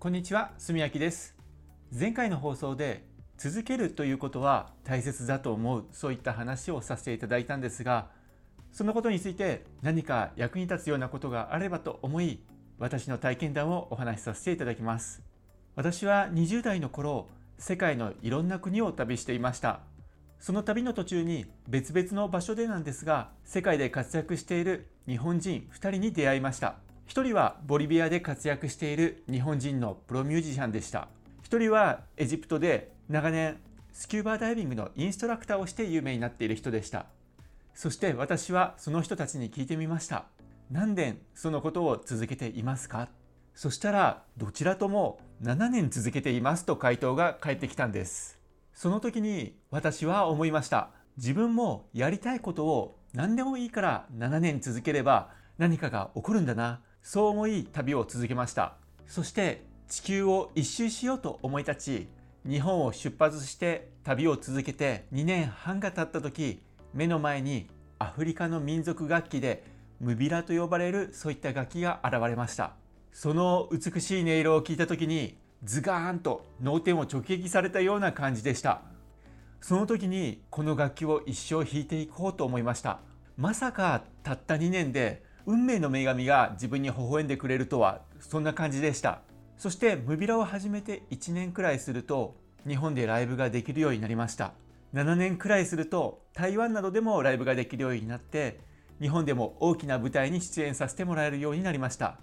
こんにちは、すみやきです。前回の放送で続けるということは大切だと思うそういった話をさせていただいたんですがそのことについて何か役に立つようなことがあればと思い私の体験談をお話しさせていただきます。私は20代の頃世界のいろんな国を旅していました。その旅の途中に別々の場所でなんですが世界で活躍している日本人2人に出会いました。1人はボリビアで活躍している日本人のプロミュージシャンでした。1人はエジプトで長年スキューバーダイビングのインストラクターをして有名になっている人でした。そして私はその人たちに聞いてみました。何年そのことを続けていますか？そしたらどちらとも7年続けていますと回答が返ってきたんです。その時に私は思いました。自分もやりたいことを何でもいいから7年続ければ何かが起こるんだな。そう思い旅を続けました。そして地球を一周しようと思い立ち日本を出発して旅を続けて2年半が経った時目の前にアフリカの民族楽器でムビラと呼ばれるそういった楽器が現れました。その美しい音色を聞いた時にズガーンと脳天を直撃されたような感じでした。その時にこの楽器を一生弾いていこうと思いました。まさかたった2年で運命の女神が自分に微笑んでくれるとはそんな感じでした。そしてムビラを始めて1年くらいすると日本でライブができるようになりました。7年くらいすると台湾などでもライブができるようになって日本でも大きな舞台に出演させてもらえるようになりました。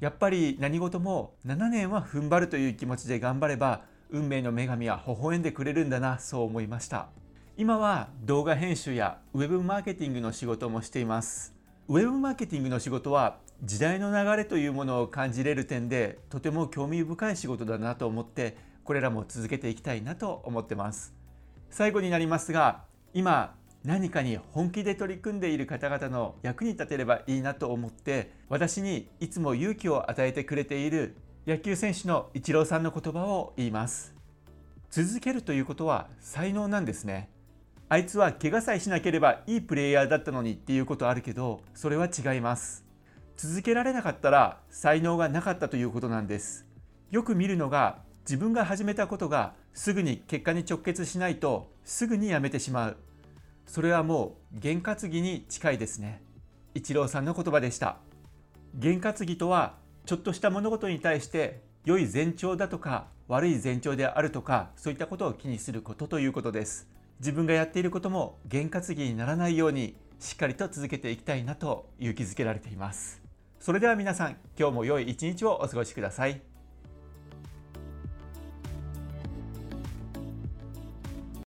やっぱり何事も7年は踏ん張るという気持ちで頑張れば運命の女神は微笑んでくれるんだなそう思いました。今は動画編集やウェブマーケティングの仕事もしています。ウェブマーケティングの仕事は時代の流れというものを感じれる点でとても興味深い仕事だなと思ってこれらも続けていきたいなと思ってます。最後になりますが今何かに本気で取り組んでいる方々の役に立てればいいなと思って私にいつも勇気を与えてくれている野球選手のイチローさんの言葉を言います。続けるということは才能なんですね。あいつは怪我さえしなければいいプレイヤーだったのにっていうことあるけどそれは違います。続けられなかったら才能がなかったということなんです。よく見るのが自分が始めたことがすぐに結果に直結しないとすぐにやめてしまう。それはもう験担ぎに近いですね。一郎さんの言葉でした。験担ぎとはちょっとした物事に対して良い前兆だとか悪い前兆であるとかそういったことを気にすることということです。自分がやっていることも験担ぎにならないようにしっかりと続けていきたいなと勇気づけられています。それでは皆さん今日も良い一日をお過ごしください。